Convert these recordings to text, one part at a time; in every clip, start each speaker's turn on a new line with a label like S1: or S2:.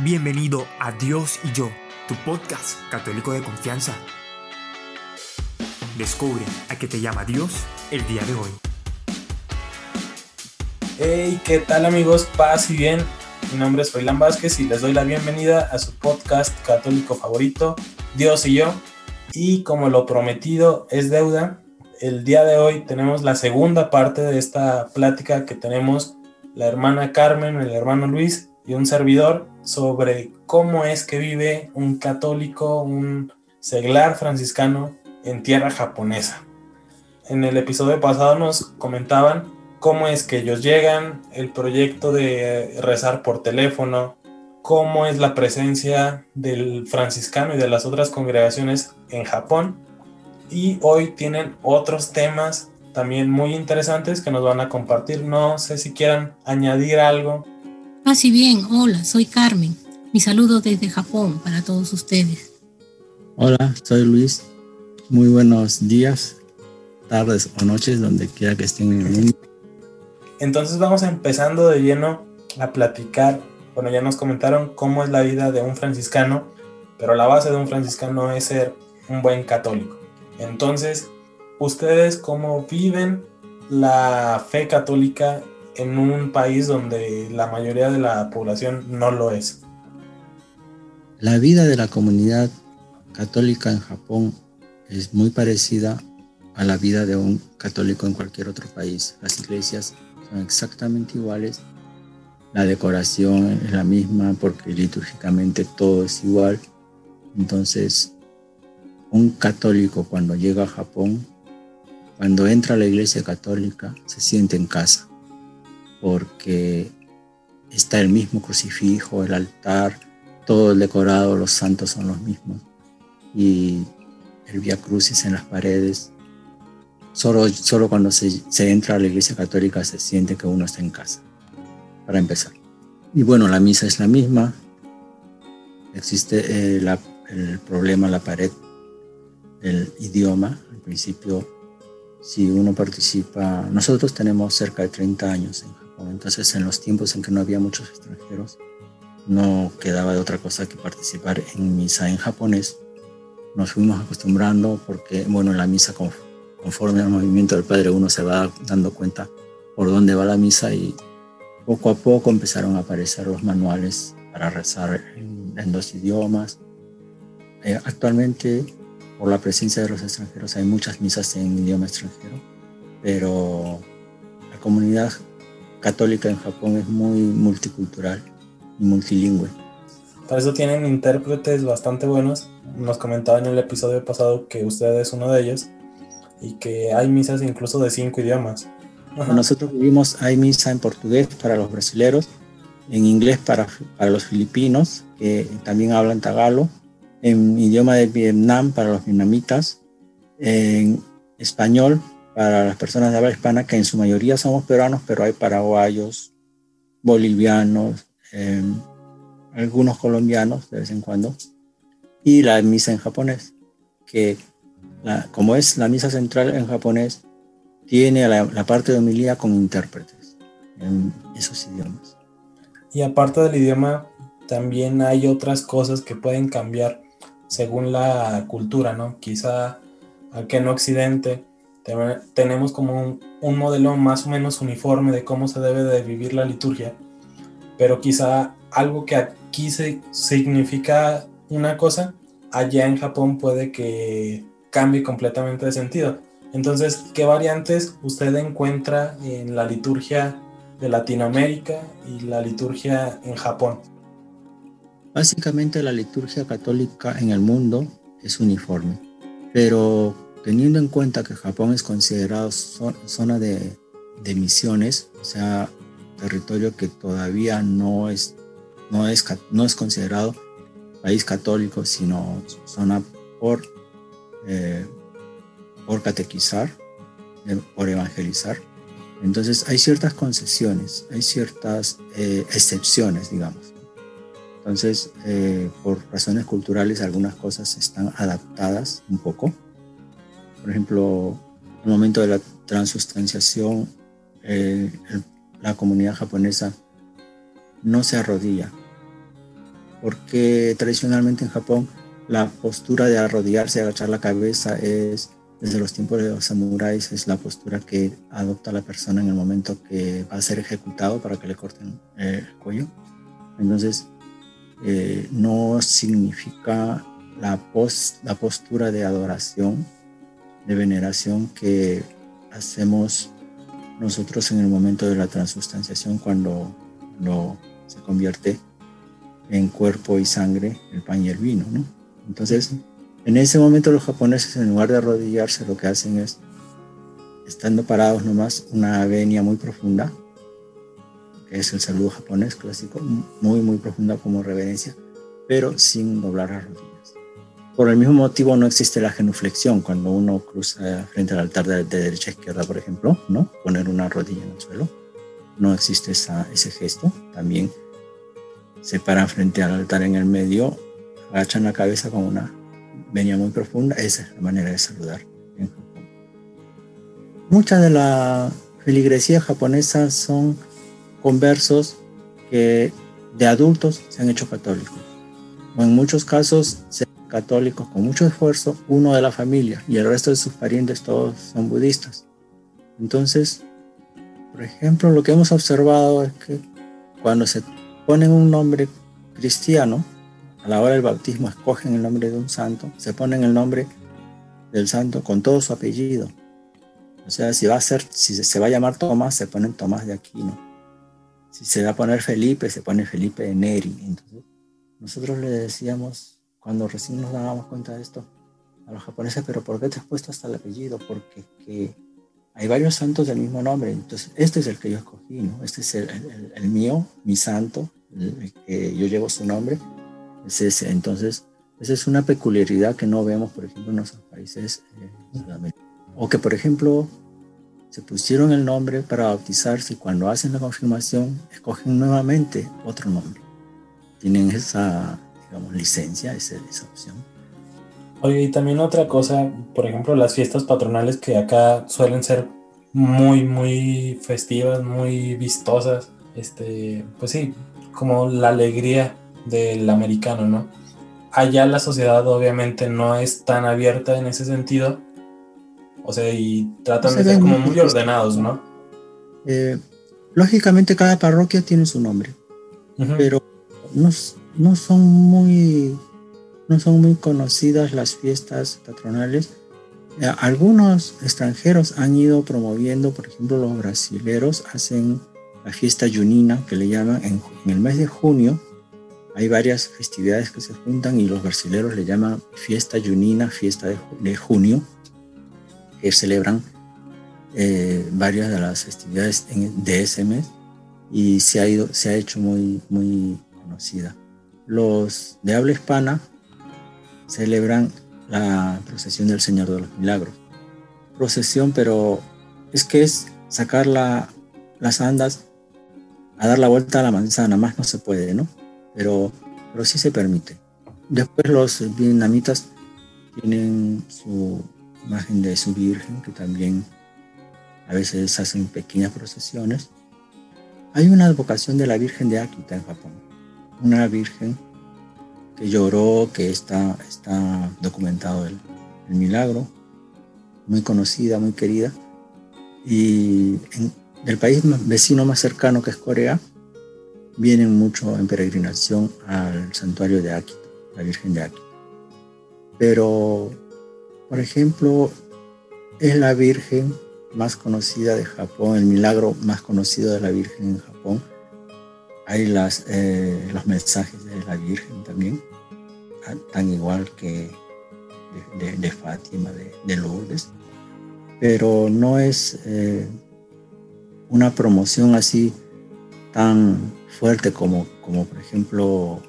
S1: Bienvenido a Dios y yo, tu podcast católico de confianza. Descubre a qué te llama Dios el día de hoy.
S2: Hey, ¿qué tal amigos? Paz y bien. Mi nombre es Froilán Vázquez y les doy la bienvenida a su podcast católico favorito, Dios y yo. Y como lo prometido es deuda, el día de hoy tenemos la segunda parte de esta plática que tenemos la hermana Carmen, el hermano Luis y un servidor sobre cómo es que vive un católico, un seglar franciscano en tierra japonesa. En el episodio pasado nos comentaban cómo es que ellos llegan, el proyecto de rezar por teléfono, cómo es la presencia del franciscano y de las otras congregaciones en Japón. Y hoy tienen otros temas también muy interesantes que nos van a compartir. No sé si quieran añadir algo.
S3: Así bien, hola, soy Carmen. Mi saludo desde Japón para todos ustedes.
S4: Hola, soy Luis. Muy buenos días, tardes o noches, donde quiera que estén en el mundo.
S2: Entonces vamos empezando de lleno a platicar. Bueno, ya nos comentaron cómo es la vida de un franciscano, pero la base de un franciscano es ser un buen católico. Entonces, ¿ustedes cómo viven la fe católica en un país donde la mayoría de la población no lo es?
S4: La vida de la comunidad católica en Japón es muy parecida a la vida de un católico en cualquier otro país. Las iglesias son exactamente iguales, la decoración es la misma porque litúrgicamente todo es igual. Entonces, un católico cuando llega a Japón, cuando entra a la iglesia católica, se siente en casa, porque está el mismo crucifijo, el altar, todo el decorado, los santos son los mismos. Y el Via Crucis en las paredes. Solo, solo cuando se, entra a la iglesia católica se siente que uno está en casa, para empezar. Y bueno, la misa es la misma. Existe eh, el problema, la pared, el idioma. Al principio, si uno participa, nosotros tenemos cerca de 30 años en Japón, entonces en los tiempos en que no había muchos extranjeros, no quedaba de otra cosa que participar en misa en japonés. Nos fuimos acostumbrando porque, bueno, en la misa, conforme al movimiento del Padre, uno se va dando cuenta por dónde va la misa y poco a poco empezaron a aparecer los manuales para rezar en, en dos idiomas. Eh, actualmente, por la presencia de los extranjeros, hay muchas misas en idioma extranjero, pero la comunidad católica en Japón es muy multicultural multilingüe.
S2: Para eso tienen intérpretes bastante buenos. Nos comentaba en el episodio pasado que usted es uno de ellos y que hay misas incluso de cinco idiomas.
S4: Ajá. Nosotros vivimos, hay misa en portugués para los brasileros, en inglés para, para los filipinos, que también hablan tagalo, en idioma de Vietnam para los vietnamitas, en español para las personas de habla hispana, que en su mayoría somos peruanos, pero hay paraguayos, bolivianos, eh, algunos colombianos de vez en cuando, y la misa en japonés, que la, como es la misa central en japonés, tiene la, la, parte de homilía con intérpretes en esos idiomas.
S2: Y aparte del idioma, también hay otras cosas que pueden cambiar según la cultura, ¿no? Quizá aquí en Occidente tenemos como un, modelo más o menos uniforme de cómo se debe de vivir la liturgia pero quizá algo que aquí se significa una cosa, allá en Japón puede que cambie completamente de sentido. Entonces, ¿qué variantes usted encuentra en la liturgia de Latinoamérica y la liturgia en Japón?
S4: Básicamente la liturgia católica en el mundo es uniforme, pero teniendo en cuenta que Japón es considerado zona de, misiones, o sea, territorio que todavía no es, no es, no es considerado país católico, sino zona por, eh, por catequizar, eh, por evangelizar. Entonces hay ciertas concesiones, hay ciertas eh, excepciones, digamos. Entonces, eh, por razones culturales, algunas cosas están adaptadas un poco. Por ejemplo, el momento de la transustanciación, eh, la comunidad japonesa no se arrodilla. porque tradicionalmente en Japón la postura de arrodillarse y agachar la cabeza es, desde los tiempos de los samuráis, es la postura que adopta la persona en el momento que va a ser ejecutado para que le corten el cuello. Entonces, eh, no significa la, postura de adoración, de veneración que hacemos nosotros en el momento de la transustanciación cuando no se convierte en cuerpo y sangre el pan y el vino, ¿no? Entonces, en ese momento los japoneses en lugar de arrodillarse lo que hacen es, estando parados nomás, una venia muy profunda, es el saludo japonés clásico, muy, muy profunda como reverencia, pero sin doblar las rodillas. Por el mismo motivo no existe la genuflexión cuando uno cruza frente al altar de, derecha a izquierda, por ejemplo, ¿no? Poner una rodilla en el suelo. No existe ese gesto. También se paran frente al altar en el medio, agachan la cabeza con una venia muy profunda. Esa es la manera de saludar en Japón. Muchas de la feligresía japonesa son conversos que de adultos se han hecho católicos. O en muchos casos se católicos con mucho esfuerzo, uno de la familia y el resto de sus parientes todos son budistas. Entonces, por ejemplo, lo que hemos observado es que cuando se ponen un nombre cristiano, a la hora del bautismo escogen el nombre de un santo, se ponen el nombre del santo con todo su apellido. O sea, si va a ser, si se va a llamar Tomás, se ponen Tomás de Aquino. Si se va a poner Felipe, se pone Felipe de Neri. Entonces, nosotros le decíamos cuando recién nos dábamos cuenta de esto a los japoneses, pero ¿por qué te has puesto hasta el apellido? Porque que hay varios santos del mismo nombre, entonces este es el que yo escogí, ¿no? Este es el, el, mío, mi santo, el, que yo llevo su nombre, es ese. Entonces, esa es una peculiaridad que no vemos, por ejemplo, en nuestros países eh. O que, por ejemplo, se pusieron el nombre para bautizarse y cuando hacen la confirmación escogen nuevamente otro nombre. Tienen esa digamos, licencia, esa, esa opción.
S2: Oye, y también otra cosa, por ejemplo, las fiestas patronales que acá suelen ser muy, muy festivas, muy vistosas, este, pues sí, como la alegría del americano, ¿no? Allá la sociedad obviamente no es tan abierta en ese sentido, o sea, y tratan de ser como muy ordenados, ¿no?
S4: Eh, lógicamente cada parroquia tiene su nombre, pero no, no son muy, no son muy conocidas las fiestas patronales. Eh, algunos extranjeros han ido promoviendo, por ejemplo, los brasileros hacen la fiesta junina, que le llaman en, el mes de junio. Hay varias festividades que se juntan y los brasileros le llaman fiesta junina, fiesta de, junio, que celebran eh, varias de las festividades de ese mes y se ha, ido, se ha hecho muy, muy conocida los de habla hispana celebran la procesión del Señor de los Milagros. Procesión, pero es que es sacar las andas a dar la vuelta a la manzana, más no se puede, ¿no? Pero, pero sí se permite. Después los vietnamitas tienen su imagen de su Virgen, que también a veces hacen pequeñas procesiones. Hay una advocación de la Virgen de Akita en Japón una virgen que lloró, que está, está documentado el, milagro, muy conocida, muy querida. Y en el país vecino más cercano que es Corea, vienen mucho en peregrinación al santuario de Akita, la Virgen de Akita. Pero, por ejemplo, es la Virgen más conocida de Japón, el milagro más conocido de la Virgen en Japón, hay eh, los mensajes de la Virgen también, tan igual que de, Fátima, de, Lourdes, pero no es eh, una promoción así tan fuerte como, como por ejemplo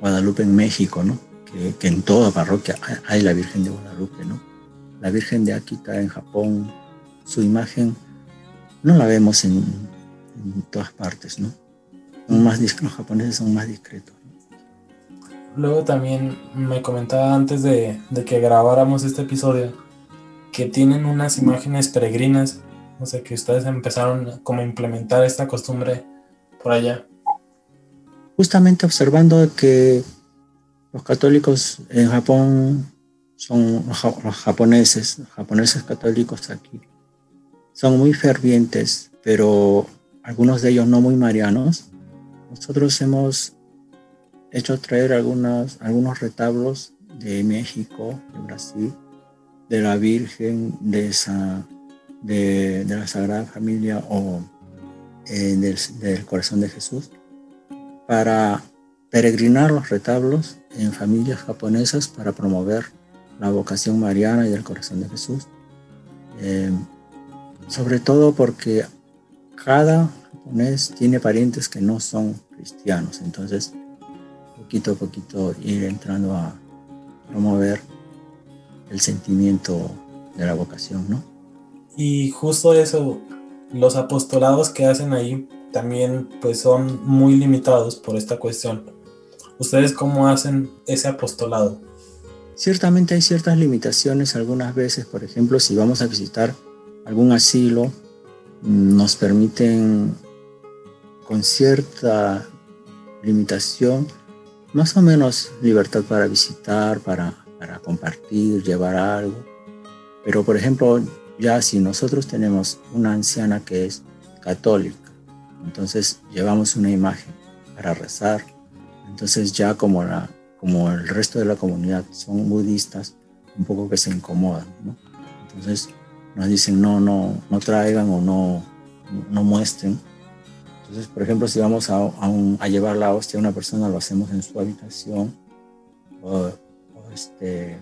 S4: Guadalupe en México, ¿no? Que, en toda parroquia hay la Virgen de Guadalupe. ¿no? La Virgen de Akita en Japón, su imagen no la vemos en, en todas partes, ¿no? más los japoneses son más discretos.
S2: Luego también me comentaba antes de, que grabáramos este episodio que tienen unas imágenes peregrinas, o sea que ustedes empezaron como a implementar esta costumbre por allá.
S4: justamente observando que los católicos en Japón son los japoneses, los japoneses católicos aquí, son muy fervientes, pero algunos de ellos no muy marianos. Nosotros hemos hecho traer algunos, algunos retablos de México, de Brasil, de la Virgen, de, la Sagrada Familia o eh, del Corazón de Jesús, para peregrinar los retablos en familias japonesas para promover la vocación mariana y del corazón de Jesús. Eh, sobre todo porque cada japonés tiene parientes que no son cristianos, entonces poquito a poquito ir entrando a promover el sentimiento de la vocación, ¿no?
S2: Y justo eso, los apostolados que hacen ahí también pues son muy limitados por esta cuestión. ¿Ustedes cómo hacen ese apostolado?
S4: Ciertamente hay ciertas limitaciones algunas veces, por ejemplo, si vamos a visitar algún asilo, nos permiten con cierta limitación, más o menos libertad para visitar, para, para compartir, llevar algo. Pero por ejemplo, ya si nosotros tenemos una anciana que es católica, entonces llevamos una imagen para rezar, entonces ya como la como el resto de la comunidad son budistas, un poco que se incomodan, ¿no? Entonces nos dicen no, no, no traigan o no, no muestren. Entonces, por ejemplo, si vamos a, a, llevar la hostia a una persona, lo hacemos en su habitación. O, este,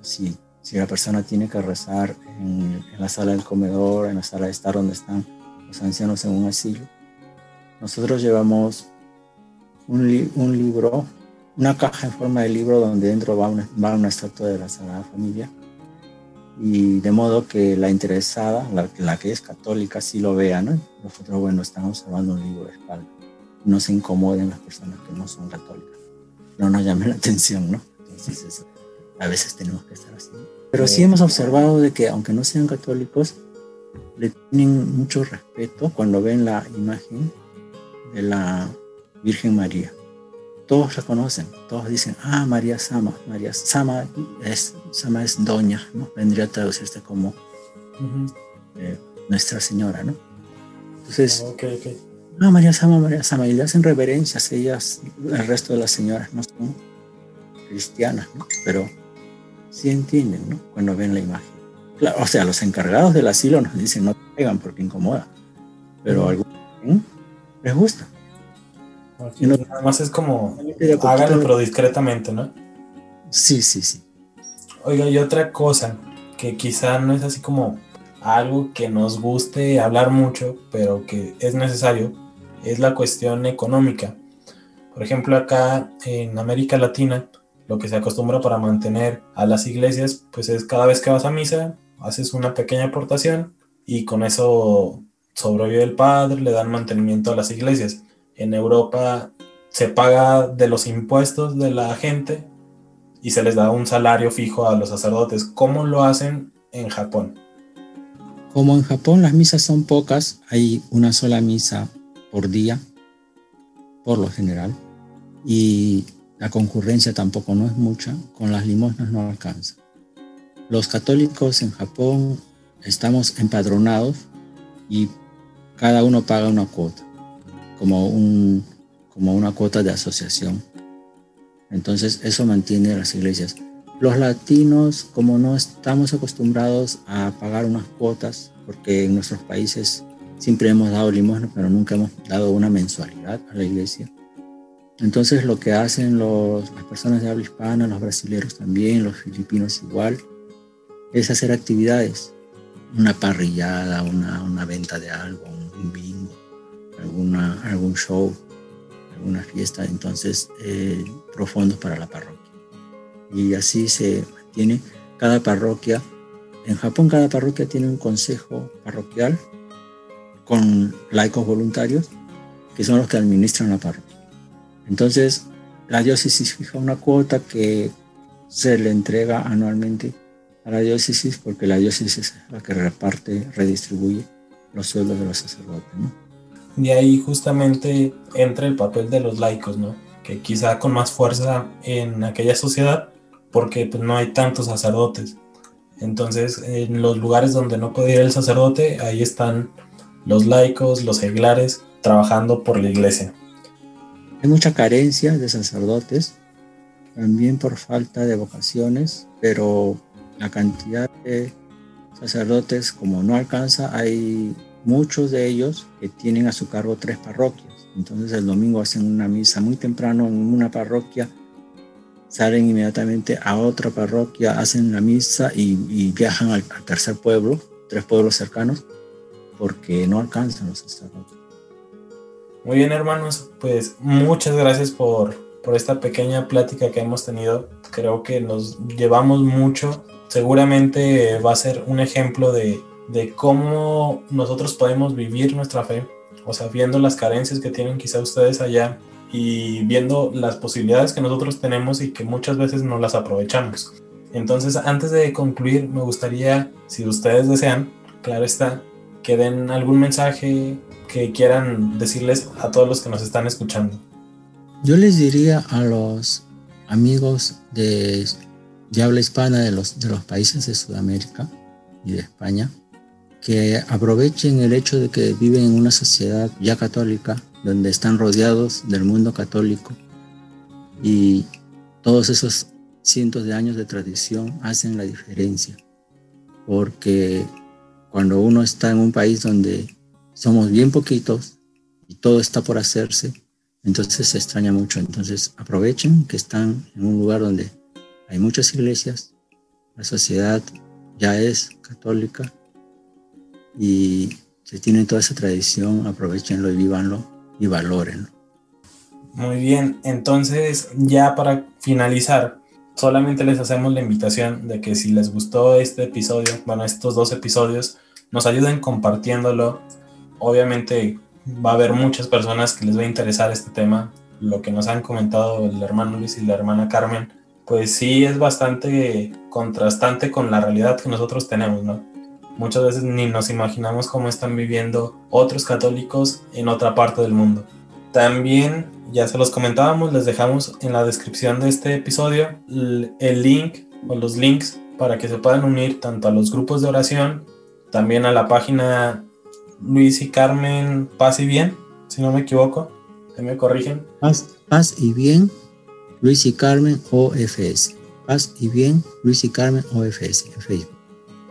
S4: si, si, la persona tiene que rezar en, en, la sala del comedor, en la sala de estar donde están los ancianos en un asilo, nosotros llevamos un, un libro una caja en forma de libro donde dentro va una, va una estatua de la Sagrada Familia y de modo que la interesada, la, que es católica, sí lo vea, ¿no? Nosotros, bueno, estamos observando un libro de espalda. No se incomoden las personas que no son católicas. No nos llamen la atención, ¿no? Entonces, a veces tenemos que estar así. Pero sí hemos observado de que, aunque no sean católicos, le tienen mucho respeto cuando ven la imagen de la Virgen María todos la conocen, todos dicen, ah, María Sama, María Sama es, Sama es doña, ¿no? Vendría a traducirse como eh, Nuestra Señora, ¿no? Entonces, ah, María Sama, María Sama, y le hacen reverencias, ellas, el resto de las señoras no son cristianas, ¿no? Pero sí entienden, ¿no? Cuando ven la imagen. o sea, los encargados del asilo nos dicen, no pegan porque incomoda, pero a algunos les gusta.
S2: Y nada más es como háganlo pero discretamente, ¿no?
S4: Sí, sí, sí.
S2: Oiga, y otra cosa que quizá no es así como algo que nos guste hablar mucho, pero que es necesario, es la cuestión económica. Por ejemplo, acá en América Latina, lo que se acostumbra para mantener a las iglesias, pues es cada vez que vas a misa, haces una pequeña aportación y con eso sobrevive el padre, le dan mantenimiento a las iglesias en Europa se paga de los impuestos de la gente y se les da un salario fijo a los sacerdotes. ¿Cómo lo hacen en Japón?
S4: Como en Japón las misas son pocas, hay una sola misa por día, por lo general, y la concurrencia tampoco no es mucha, con las limosnas no alcanza. Los católicos en Japón estamos empadronados y cada uno paga una cuota como, un, como una cuota de asociación. Entonces eso mantiene las iglesias. Los latinos, como no estamos acostumbrados a pagar unas cuotas, porque en nuestros países siempre hemos dado limosna, pero nunca hemos dado una mensualidad a la iglesia. Entonces lo que hacen los, las personas de habla hispana, los brasileños también, los filipinos igual, es hacer actividades, una parrillada, una, una venta de algo, un alguna, algún show, alguna fiesta, entonces eh, profundos para la parroquia. Y así se mantiene cada parroquia. En Japón cada parroquia tiene un consejo parroquial con laicos voluntarios que son los que administran la parroquia. Entonces la diócesis fija una cuota que se le entrega anualmente a la diócesis porque la diócesis es la que reparte, redistribuye los sueldos de los sacerdotes. ¿no?
S2: De ahí justamente entra el papel de los laicos, ¿no? Que quizá con más fuerza en aquella sociedad, porque pues, no hay tantos sacerdotes. Entonces, en los lugares donde no puede ir el sacerdote, ahí están los laicos, los seglares, trabajando por la iglesia.
S4: Hay mucha carencia de sacerdotes, también por falta de vocaciones, pero la cantidad de sacerdotes, como no alcanza, hay muchos de ellos que tienen a su cargo tres parroquias. Entonces el domingo hacen una misa muy temprano en una parroquia, salen inmediatamente a otra parroquia, hacen la misa y, viajan al, tercer pueblo, tres pueblos cercanos, porque no alcanzan los sacerdotes.
S2: Muy bien, hermanos, pues muchas gracias por, por esta pequeña plática que hemos tenido. Creo que nos llevamos mucho. Seguramente va a ser un ejemplo de, de cómo nosotros podemos vivir nuestra fe, o sea, viendo las carencias que tienen quizá ustedes allá y viendo las posibilidades que nosotros tenemos y que muchas veces no las aprovechamos. Entonces, antes de concluir, me gustaría, si ustedes desean, claro está, que den algún mensaje que quieran decirles a todos los que nos están escuchando.
S4: Yo les diría a los amigos de, habla hispana de los, de los países de Sudamérica y de España que aprovechen el hecho de que viven en una sociedad ya católica, donde están rodeados del mundo católico y todos esos cientos de años de tradición hacen la diferencia, porque cuando uno está en un país donde somos bien poquitos y todo está por hacerse, entonces se extraña mucho. Entonces aprovechen que están en un lugar donde hay muchas iglesias, la sociedad ya es católica y se tiene toda esa tradición, aprovechenlo y vívanlo y valórenlo.
S2: Muy bien, entonces ya para finalizar, solamente les hacemos la invitación de que si les gustó este episodio, bueno, estos dos episodios, nos ayuden compartiéndolo. Obviamente va a haber muchas personas que les va a interesar este tema. Lo que nos han comentado el hermano Luis y la hermana Carmen, pues sí es bastante contrastante con la realidad que nosotros tenemos, ¿no? Muchas veces ni nos imaginamos cómo están viviendo otros católicos en otra parte del mundo. También, ya se los comentábamos, les dejamos en la descripción de este episodio el link o los links para que se puedan unir tanto a los grupos de oración también a la página Luis y Carmen Paz y Bien, si no me equivoco, me corrigen.
S4: Paz, Paz y Bien, Luis y Carmen OFS. Paz y Bien, Luis y Carmen OFS Facebook.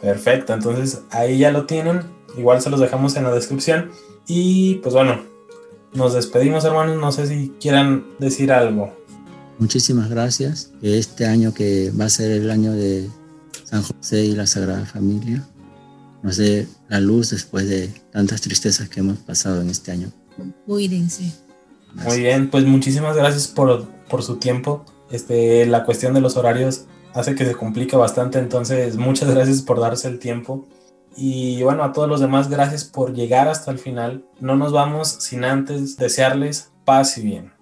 S2: Perfecto, entonces ahí ya lo tienen, igual se los dejamos en la descripción. Y pues bueno, nos despedimos hermanos, no sé si quieran decir algo.
S4: Muchísimas gracias. Este año que va a ser el año de San José y la Sagrada Familia, nos dé la luz después de tantas tristezas que hemos pasado en este año.
S3: Cuídense.
S2: Muy bien, pues muchísimas gracias por, por su tiempo. Este, la cuestión de los horarios hace que se complique bastante, entonces muchas gracias por darse el tiempo. Y bueno, a todos los demás, gracias por llegar hasta el final. No nos vamos sin antes desearles paz y bien.